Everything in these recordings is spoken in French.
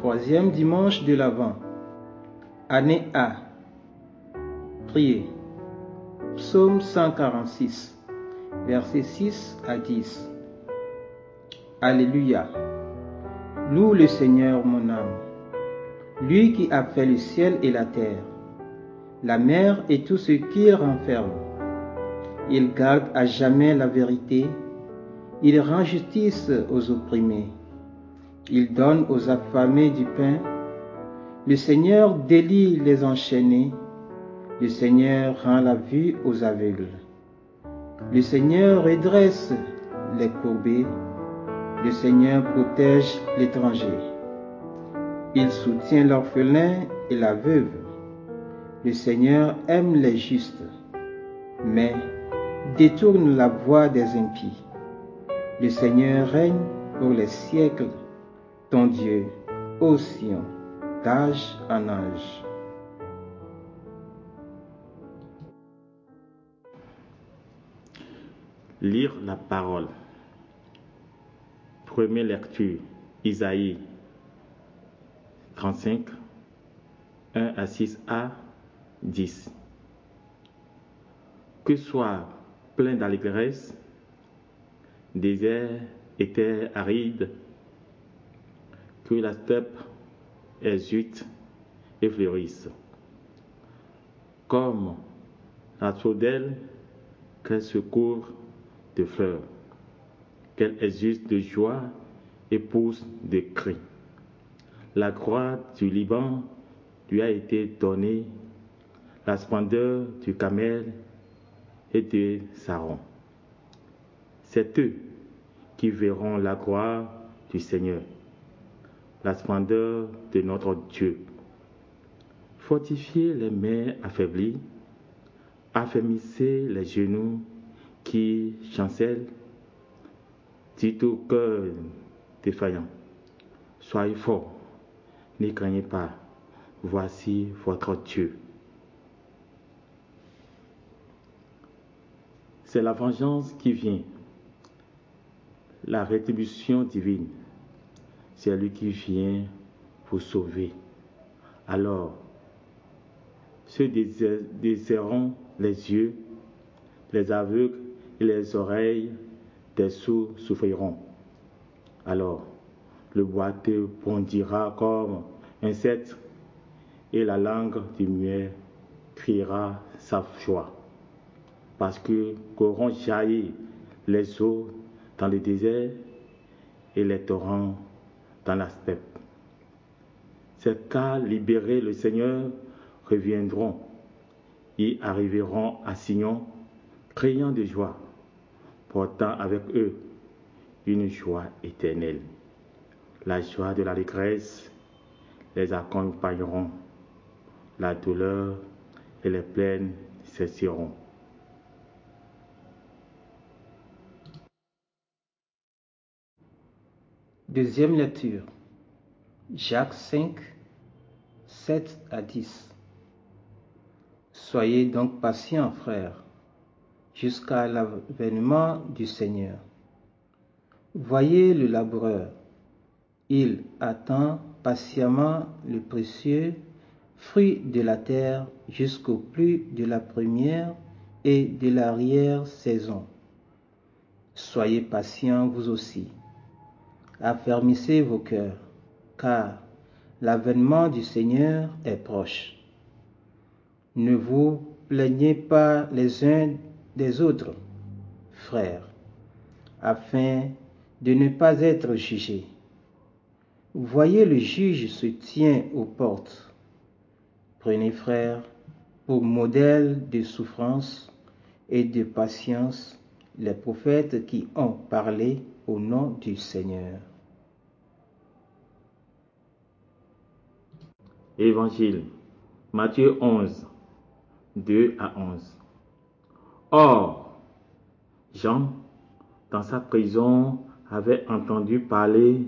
Troisième dimanche de l'Avent. Année A. Priez. Psaume 146, versets 6 à 10. Alléluia. Loue le Seigneur mon âme, lui qui a fait le ciel et la terre, la mer et tout ce qu'il renferme. Il garde à jamais la vérité, il rend justice aux opprimés, il donne aux affamés du pain. Le Seigneur délie les enchaînés, le Seigneur rend la vue aux aveugles. Le Seigneur redresse les courbés, le Seigneur protège l'étranger. Il soutient l'orphelin et la veuve. Le Seigneur aime les justes, mais détourne la voie des impies. Le Seigneur règne pour les siècles, ton Dieu, ô Sion, d'âge en âge. Lire la parole. Première lecture, Isaïe 35, 1 à 6a, 10. Que soit plein d'allégresse, désert et aride, que la steppe exulte et fleurisse. Comme la saudelle qu'elle secourt de fleurs, qu'elle exulte de joie et pousse de cris. La croix du Liban lui a été donnée, la splendeur du Camel et de Saron. C'est eux qui verront la gloire du Seigneur, la splendeur de notre Dieu. Fortifiez les mains affaiblies, affermissez les genoux qui chancellent, dites au cœur défaillant, soyez forts, ne craignez pas, voici votre Dieu. C'est la vengeance qui vient, la rétribution divine. C'est lui qui vient pour sauver. Alors, ceux désirant les yeux, les aveugles et les oreilles des sourds souffriront. Alors, le boiteux bondira comme un cèdre et la langue du muet criera sa joie. Parce que qu'auront jailli les eaux dans le désert et les torrents dans la steppe. Ces cas libérés, le Seigneur, reviendront et arriveront à Sion, criant de joie, portant avec eux une joie éternelle. La joie de l'allégresse les accompagneront. La douleur et les plaines cesseront. Deuxième lecture. Jacques 5, 7 à 10. Soyez donc patients, frères, jusqu'à l'avènement du Seigneur. Voyez le laboureur. Il attend patiemment le précieux fruit de la terre jusqu'au plus de la première et de l'arrière-saison. Soyez patients vous aussi. Affermissez vos cœurs, car l'avènement du Seigneur est proche. Ne vous plaignez pas les uns des autres, frères, afin de ne pas être jugés. Voyez le juge se tient aux portes. Prenez, frères, pour modèle de souffrance et de patience les prophètes qui ont parlé au nom du Seigneur. Évangile, Matthieu 11, 2 à 11. Or, Jean, dans sa prison, avait entendu parler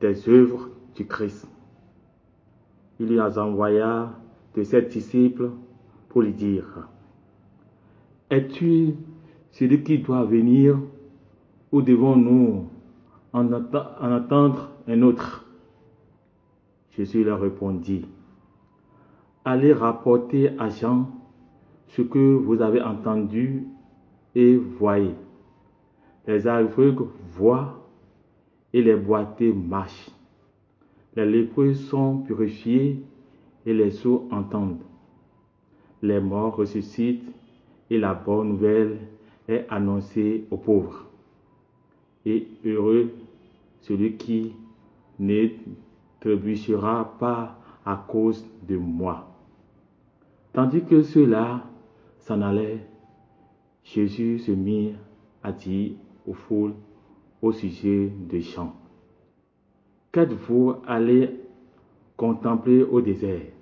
des œuvres du Christ. Il lui envoya de ses disciples pour lui dire, Es-tu celui qui doit venir ou devons-nous en, attendre un autre? Jésus leur répondit, Allez rapporter à Jean ce que vous avez entendu et voyez. Les aveugles voient et les boiteux marchent. Les lépreux sont purifiés et les sourds entendent. Les morts ressuscitent et la bonne nouvelle est annoncée aux pauvres. Et heureux celui qui ne trébuchera pas à cause de moi. Tandis que ceux-là s'en allaient, Jésus se mit à dire aux foules au sujet de Jean. Qu'êtes-vous allé contempler au désert.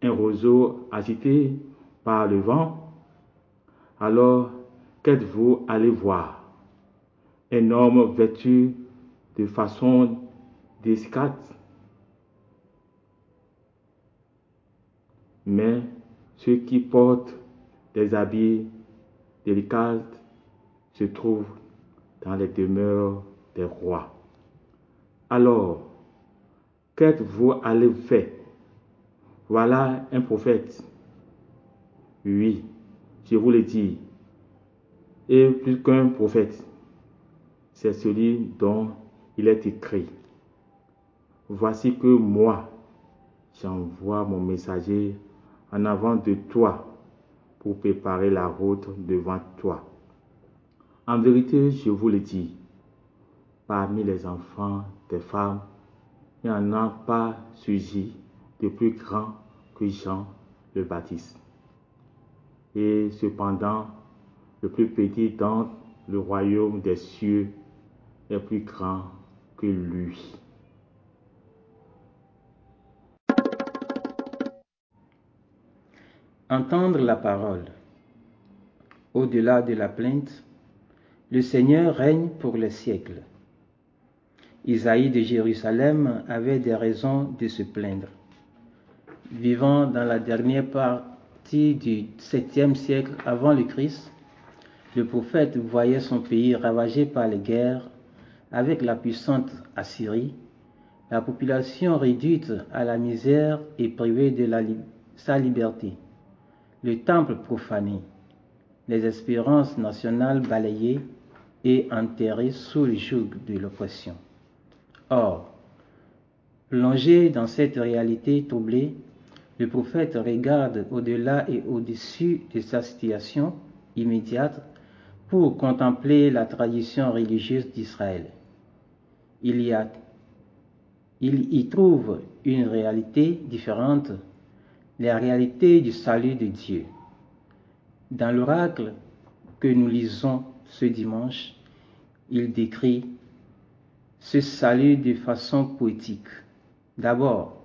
Un roseau agité par le vent. Alors, qu'êtes-vous allé voir. Un homme vêtu de façon discrète Mais ceux qui portent des habits délicats se trouvent dans les demeures des rois. Alors, qu'êtes-vous allé faire? Voilà un prophète. Oui, je vous le dis, et plus qu'un prophète, c'est celui dont il est écrit. Voici que moi, j'envoie mon messager en avant de toi pour préparer la route devant toi. En vérité, je vous le dis, parmi les enfants des femmes, il n'y en a pas suivi de plus grand que Jean le Baptiste. Et cependant, le plus petit dans le royaume des cieux est plus grand que lui. Entendre la parole. Au-delà de la plainte, le Seigneur règne pour les siècles. Isaïe de Jérusalem avait des raisons de se plaindre. Vivant dans la dernière partie du septième siècle avant le Christ, le prophète voyait son pays ravagé par les guerres avec la puissante Assyrie, la population réduite à la misère et privée de sa liberté le temple profané, les espérances nationales balayées et enterrées sous le joug de l'oppression. Or, plongé dans cette réalité troublée, le prophète regarde au-delà et au-dessus de sa situation immédiate pour contempler la tradition religieuse d'Israël. Il y, a, il y trouve une réalité différente la réalité du salut de Dieu. Dans l'oracle que nous lisons ce dimanche, il décrit ce salut de façon poétique. D'abord,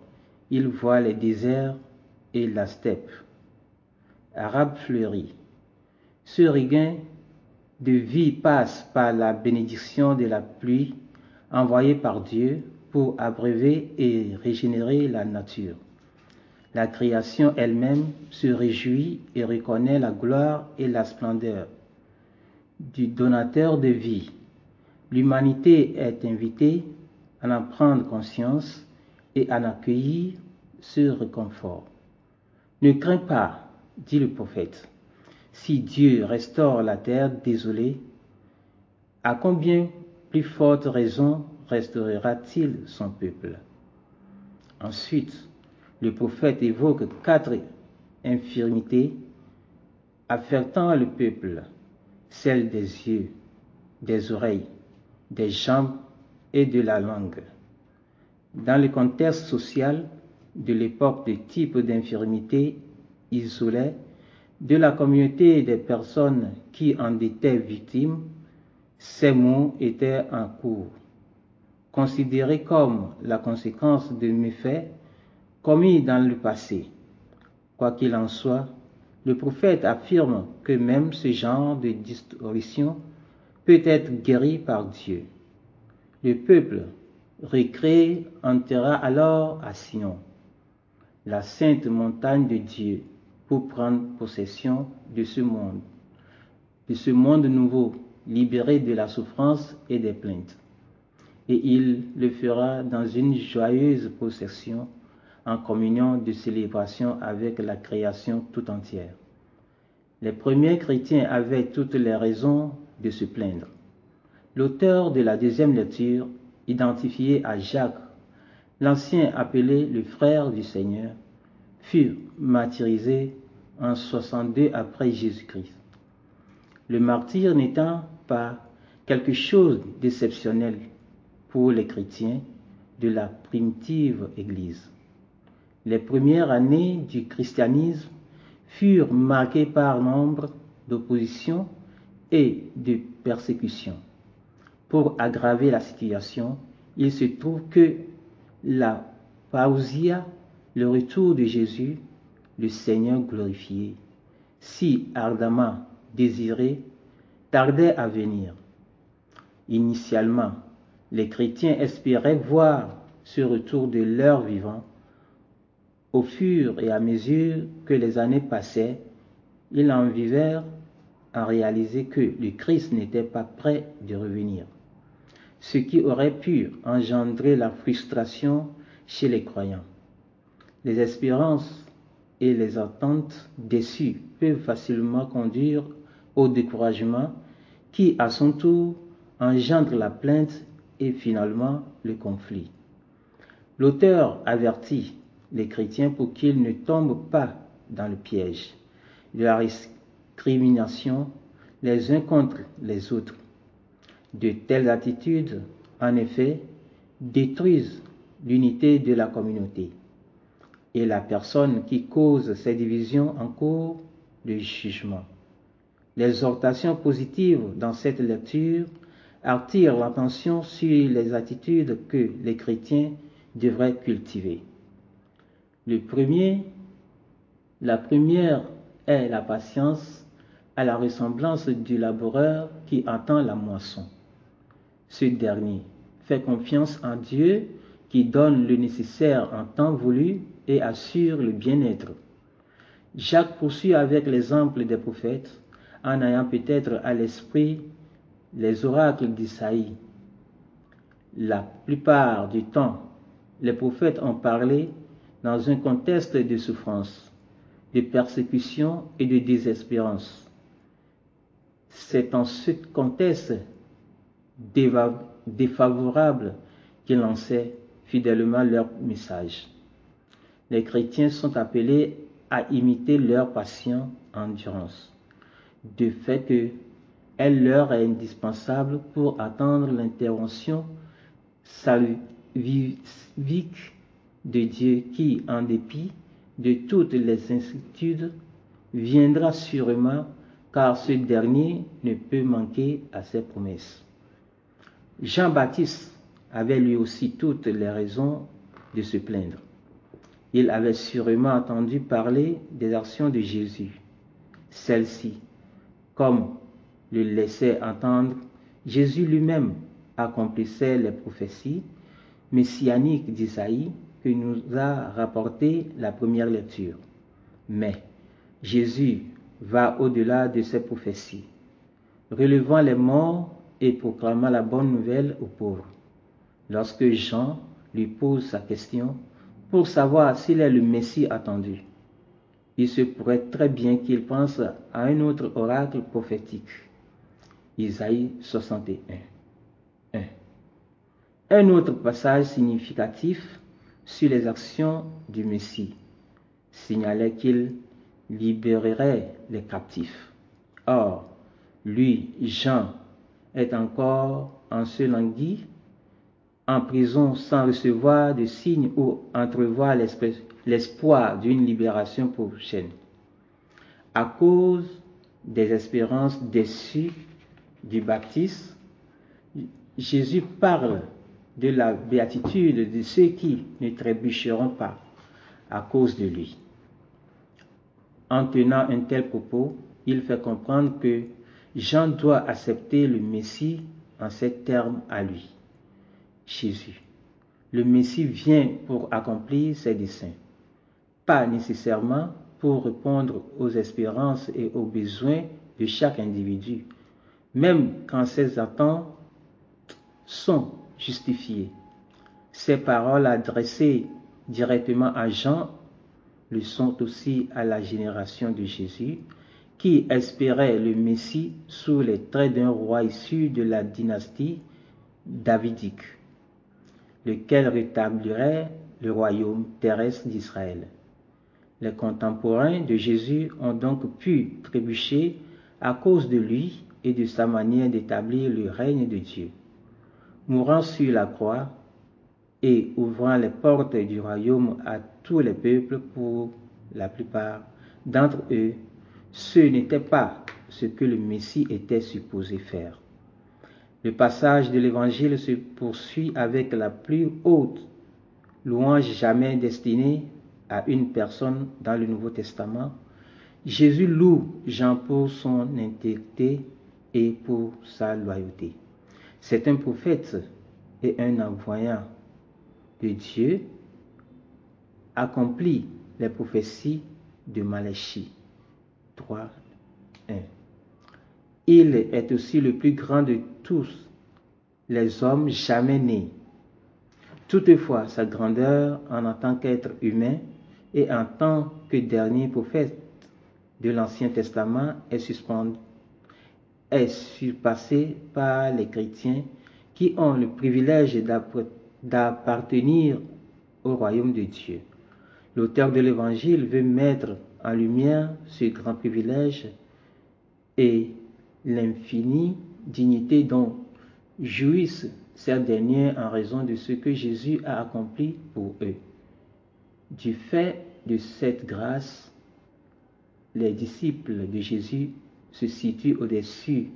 il voit les déserts et la steppe, arabe fleurie. Ce regain de vie passe par la bénédiction de la pluie envoyée par Dieu pour abreuver et régénérer la nature. La création elle-même se réjouit et reconnaît la gloire et la splendeur du donateur de vie. L'humanité est invitée à en prendre conscience et à en accueillir ce réconfort. Ne crains pas, dit le prophète, si Dieu restaure la terre désolée, à combien plus forte raison restaurera-t-il son peuple? Ensuite, le prophète évoque quatre infirmités affectant le peuple, celles des yeux, des oreilles, des jambes et de la langue. Dans le contexte social de l'époque de type d'infirmité isolée de la communauté des personnes qui en étaient victimes, ces mots étaient en cours. Considérés comme la conséquence de méfaits commis dans le passé. Quoi qu'il en soit, le prophète affirme que même ce genre de distorsion peut être guéri par Dieu. Le peuple recréé enterra alors à Sion, la sainte montagne de Dieu, pour prendre possession de ce monde, de ce monde nouveau, libéré de la souffrance et des plaintes. et il le fera dans une joyeuse procession en communion de célébration avec la création tout entière. Les premiers chrétiens avaient toutes les raisons de se plaindre. L'auteur de la deuxième lecture, identifié à Jacques, l'ancien appelé le frère du Seigneur, fut martyrisé en 62 après Jésus-Christ. Le martyr n'étant pas quelque chose d'exceptionnel pour les chrétiens de la primitive Église. Les premières années du christianisme furent marquées par nombre d'oppositions et de persécutions. Pour aggraver la situation, il se trouve que la pausia, le retour de Jésus, le Seigneur glorifié, si ardemment désiré, tardait à venir. Initialement, les chrétiens espéraient voir ce retour de leur vivant. Au fur et à mesure que les années passaient, ils en vivèrent à réaliser que le Christ n'était pas prêt de revenir, ce qui aurait pu engendrer la frustration chez les croyants. Les espérances et les attentes déçues peuvent facilement conduire au découragement qui, à son tour, engendre la plainte et finalement le conflit. L'auteur avertit les chrétiens pour qu'ils ne tombent pas dans le piège de la discrimination les uns contre les autres. De telles attitudes, en effet, détruisent l'unité de la communauté et la personne qui cause ces divisions en cours de jugement. L'exhortation positive dans cette lecture attire l'attention sur les attitudes que les chrétiens devraient cultiver. Le premier, la première est la patience à la ressemblance du laboureur qui attend la moisson. Ce dernier fait confiance en Dieu qui donne le nécessaire en temps voulu et assure le bien-être. Jacques poursuit avec l'exemple des prophètes en ayant peut-être à l'esprit les oracles d'Isaïe. La plupart du temps, les prophètes ont parlé dans un contexte de souffrance, de persécution et de désespérance. C'est en ce contexte défavorable qu'ils lançaient fidèlement leur message. Les chrétiens sont appelés à imiter leur patient endurance, de fait que elle leur est indispensable pour attendre l'intervention salvique de Dieu qui, en dépit de toutes les incertitudes, viendra sûrement car ce dernier ne peut manquer à ses promesses. Jean-Baptiste avait lui aussi toutes les raisons de se plaindre. Il avait sûrement entendu parler des actions de Jésus. Celles-ci, comme le laissait entendre, Jésus lui-même accomplissait les prophéties messianiques d'Isaïe que nous a rapporté la première lecture. Mais Jésus va au-delà de ces prophéties, relevant les morts et proclamant la bonne nouvelle aux pauvres. Lorsque Jean lui pose sa question pour savoir s'il est le Messie attendu, il se pourrait très bien qu'il pense à un autre oracle prophétique. Isaïe 61. Un autre passage significatif sur les actions du Messie signalait qu'il libérerait les captifs. Or, lui, Jean, est encore en ce languis, en prison sans recevoir de signes ou entrevoir l'espoir d'une libération prochaine. À cause des espérances déçues du baptiste, Jésus parle de la béatitude de ceux qui ne trébucheront pas à cause de lui. En tenant un tel propos, il fait comprendre que Jean doit accepter le Messie en ces termes à lui. Jésus. Le Messie vient pour accomplir ses desseins, pas nécessairement pour répondre aux espérances et aux besoins de chaque individu, même quand ses attentes sont justifié. Ces paroles adressées directement à Jean le sont aussi à la génération de Jésus, qui espérait le Messie sous les traits d'un roi issu de la dynastie davidique, lequel rétablirait le royaume terrestre d'Israël. Les contemporains de Jésus ont donc pu trébucher à cause de lui et de sa manière d'établir le règne de Dieu. Mourant sur la croix et ouvrant les portes du royaume à tous les peuples pour la plupart d'entre eux, ce n'était pas ce que le Messie était supposé faire. Le passage de l'Évangile se poursuit avec la plus haute louange jamais destinée à une personne dans le Nouveau Testament. Jésus loue Jean pour son intégrité et pour sa loyauté. C'est un prophète et un envoyant de Dieu accomplit les prophéties de Malachie 3, 1. Il est aussi le plus grand de tous les hommes jamais nés. Toutefois, sa grandeur en tant qu'être humain et en tant que dernier prophète de l'Ancien Testament est suspendue est surpassée par les chrétiens qui ont le privilège d'appartenir au royaume de Dieu. L'auteur de l'Évangile veut mettre en lumière ce grand privilège et l'infinie dignité dont jouissent ces derniers en raison de ce que Jésus a accompli pour eux. Du fait de cette grâce, les disciples de Jésus se situent au-dessus,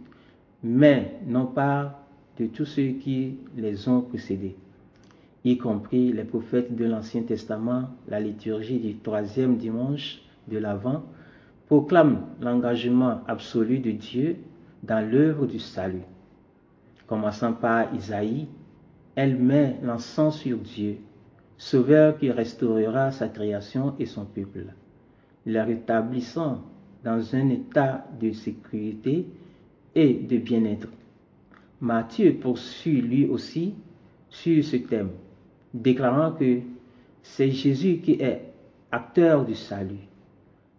mais non pas de tous ceux qui les ont précédés y compris les prophètes de l'Ancien Testament, la liturgie du troisième dimanche de l'Avent, proclame l'engagement absolu de Dieu dans l'œuvre du salut. Commençant par Isaïe, elle met l'encens sur Dieu, Sauveur qui restaurera sa création et son peuple, le rétablissant dans un état de sécurité et de bien-être. Matthieu poursuit lui aussi sur ce thème déclarant que c'est Jésus qui est acteur du salut.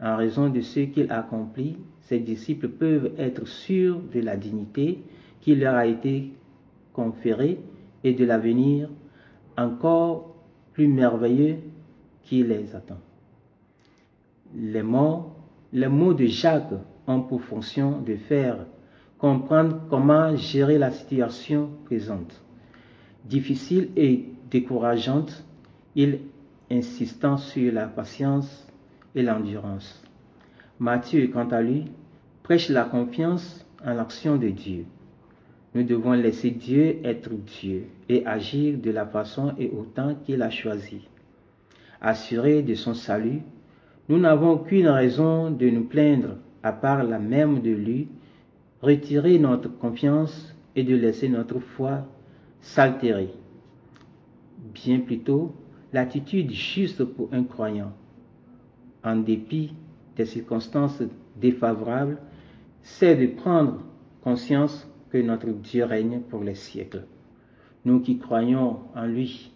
En raison de ce qu'il accomplit, ses disciples peuvent être sûrs de la dignité qui leur a été conférée et de l'avenir encore plus merveilleux qui les attend. Les mots, les mots de Jacques ont pour fonction de faire comprendre comment gérer la situation présente, difficile et décourageante, il insistant sur la patience et l'endurance. Matthieu, quant à lui, prêche la confiance en l'action de Dieu. Nous devons laisser Dieu être Dieu et agir de la façon et autant qu'il a choisi. Assurés de son salut, nous n'avons aucune raison de nous plaindre à part la même de lui, retirer notre confiance et de laisser notre foi s'altérer bien plutôt l'attitude juste pour un croyant, en dépit des circonstances défavorables, c'est de prendre conscience que notre Dieu règne pour les siècles. Nous qui croyons en lui,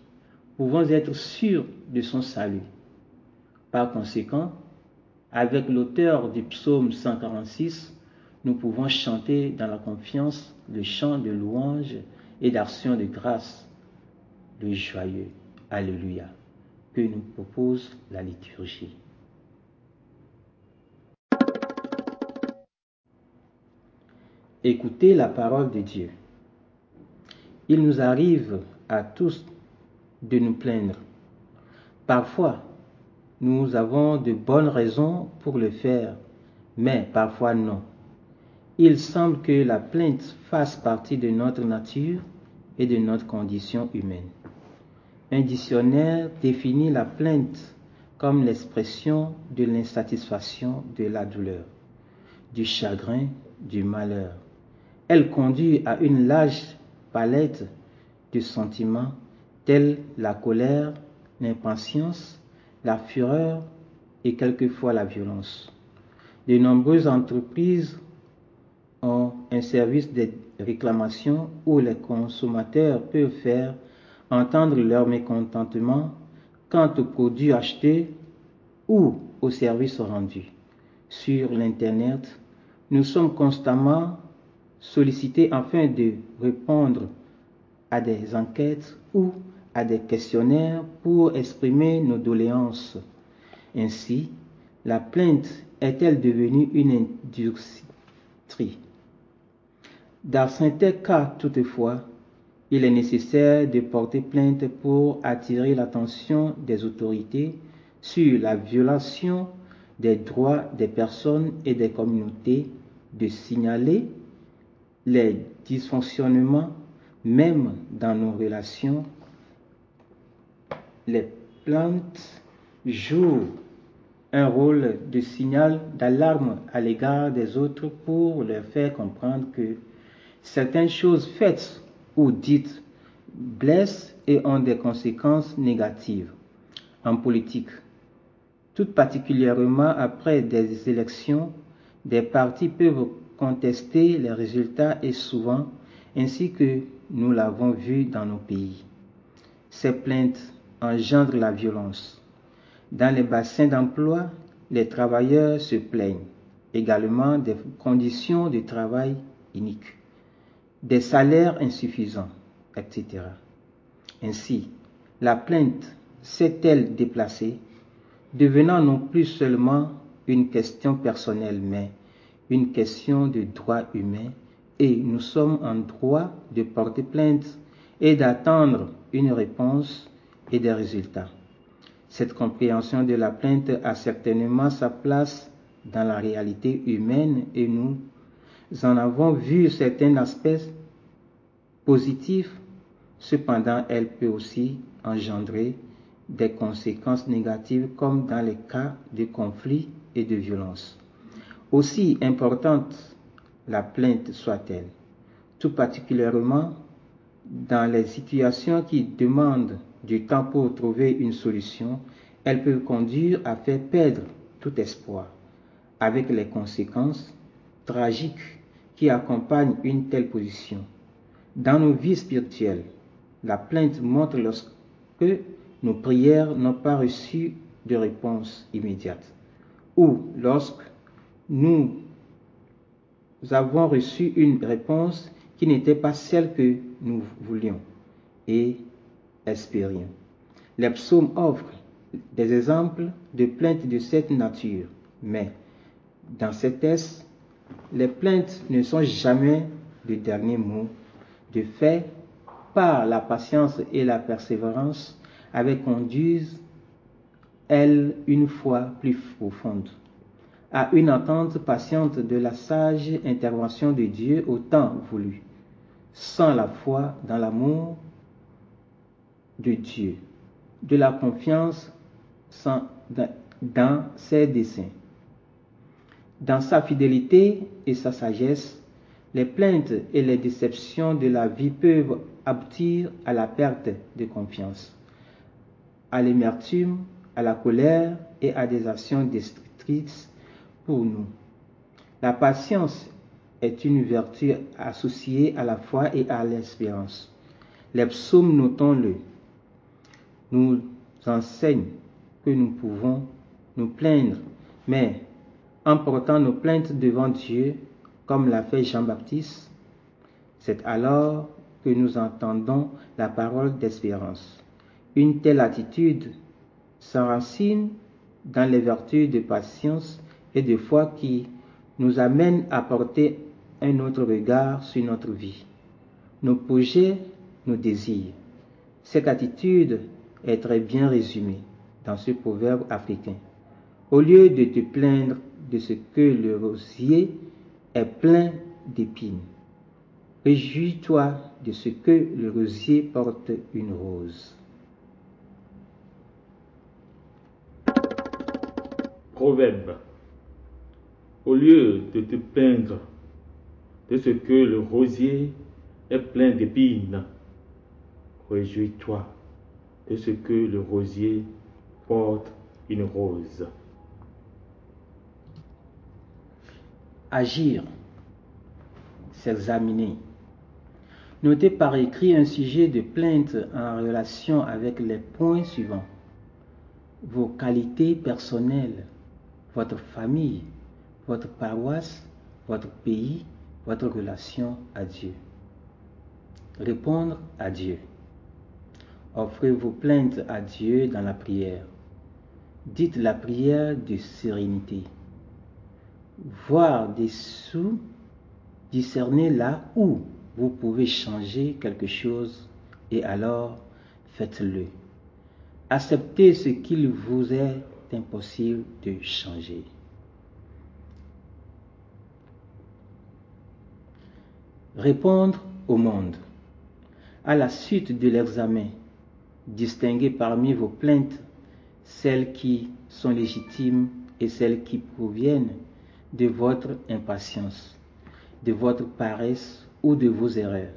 pouvons être sûrs de son salut. Par conséquent, avec l'auteur du psaume 146, nous pouvons chanter dans la confiance le chant de louange et d'action de grâce le joyeux Alléluia que nous propose la liturgie. Écoutez la parole de Dieu. Il nous arrive à tous de nous plaindre. Parfois, nous avons de bonnes raisons pour le faire, mais parfois non. Il semble que la plainte fasse partie de notre nature et de notre condition humaine. Un dictionnaire définit la plainte comme l'expression de l'insatisfaction, de la douleur, du chagrin, du malheur. Elle conduit à une large palette de sentiments tels la colère, l'impatience, la fureur et quelquefois la violence. De nombreuses entreprises ont un service réclamations où les consommateurs peuvent faire entendre leur mécontentement quant aux produits achetés ou aux services rendus. Sur l'Internet, nous sommes constamment sollicités afin de répondre à des enquêtes ou à des questionnaires pour exprimer nos doléances. Ainsi, la plainte est-elle devenue une industrie? Dans certains cas, toutefois, il est nécessaire de porter plainte pour attirer l'attention des autorités sur la violation des droits des personnes et des communautés, de signaler les dysfonctionnements même dans nos relations. Les plantes jouent un rôle de signal d'alarme à l'égard des autres pour leur faire comprendre que certaines choses faites ou dites blessent et ont des conséquences négatives. En politique, tout particulièrement après des élections, des partis peuvent contester les résultats et souvent, ainsi que nous l'avons vu dans nos pays. Ces plaintes engendrent la violence. Dans les bassins d'emploi, les travailleurs se plaignent également des conditions de travail iniques, des salaires insuffisants, etc. Ainsi, la plainte s'est-elle déplacée, devenant non plus seulement une question personnelle, mais une question de droit humain, et nous sommes en droit de porter plainte et d'attendre une réponse et des résultats. Cette compréhension de la plainte a certainement sa place dans la réalité humaine et nous en avons vu certains aspects positifs, cependant elle peut aussi engendrer des conséquences négatives comme dans les cas de conflits et de violence. Aussi importante la plainte soit-elle, tout particulièrement dans les situations qui demandent du temps pour trouver une solution, elle peut conduire à faire perdre tout espoir, avec les conséquences tragiques qui accompagnent une telle position. Dans nos vies spirituelles, la plainte montre lorsque nos prières n'ont pas reçu de réponse immédiate, ou lorsque nous avons reçu une réponse qui n'était pas celle que nous voulions et Les psaumes offrent des exemples de plaintes de cette nature, mais dans ces textes, les plaintes ne sont jamais le dernier mot. De fait, par la patience et la persévérance, avec conduisent elles une foi plus profonde à une attente patiente de la sage intervention de Dieu au temps voulu, sans la foi dans l'amour de Dieu, de la confiance dans ses desseins. Dans sa fidélité et sa sagesse, les plaintes et les déceptions de la vie peuvent aboutir à la perte de confiance, à l'émertume, à la colère et à des actions destructrices pour nous. La patience est une vertu associée à la foi et à l'espérance. Les psaumes, notons-le, nous enseignent que nous pouvons nous plaindre, mais en portant nos plaintes devant Dieu, comme l'a fait Jean-Baptiste, c'est alors que nous entendons la parole d'espérance. Une telle attitude s'enracine dans les vertus de patience et de foi qui nous amène à porter un autre regard sur notre vie, nos projets, nos désirs. Cette attitude est très bien résumée dans ce proverbe africain. Au lieu de te plaindre de ce que le rosier est plein d'épines, réjouis-toi de ce que le rosier porte une rose. Proverbe au lieu de te plaindre de ce que le rosier est plein d'épines, réjouis-toi ce que le rosier porte une rose. Agir, s'examiner, Notez par écrit un sujet de plainte en relation avec les points suivants. Vos qualités personnelles, votre famille, votre paroisse, votre pays, votre relation à Dieu. Répondre à Dieu. Offrez vos plaintes à Dieu dans la prière. Dites la prière de sérénité. Voir dessous, discerner là où vous pouvez changer quelque chose et alors faites-le. Acceptez ce qu'il vous est impossible de changer. Répondre au monde. À la suite de l'examen, distinguez parmi vos plaintes celles qui sont légitimes et celles qui proviennent de votre impatience, de votre paresse ou de vos erreurs.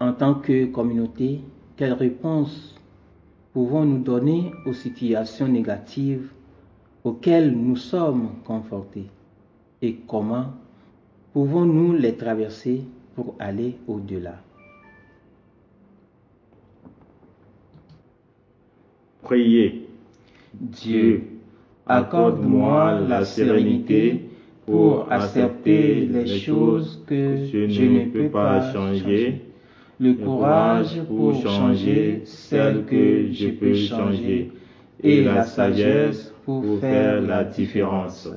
En tant que communauté, quelle réponse pouvons-nous donner aux situations négatives auxquelles nous sommes confrontés et comment pouvons-nous les traverser pour aller au-delà? Priez. Dieu, accorde-moi la sérénité pour accepter les choses que je ne peux pas changer, le courage pour changer celles que je peux changer. et la sagesse pour faire la différence.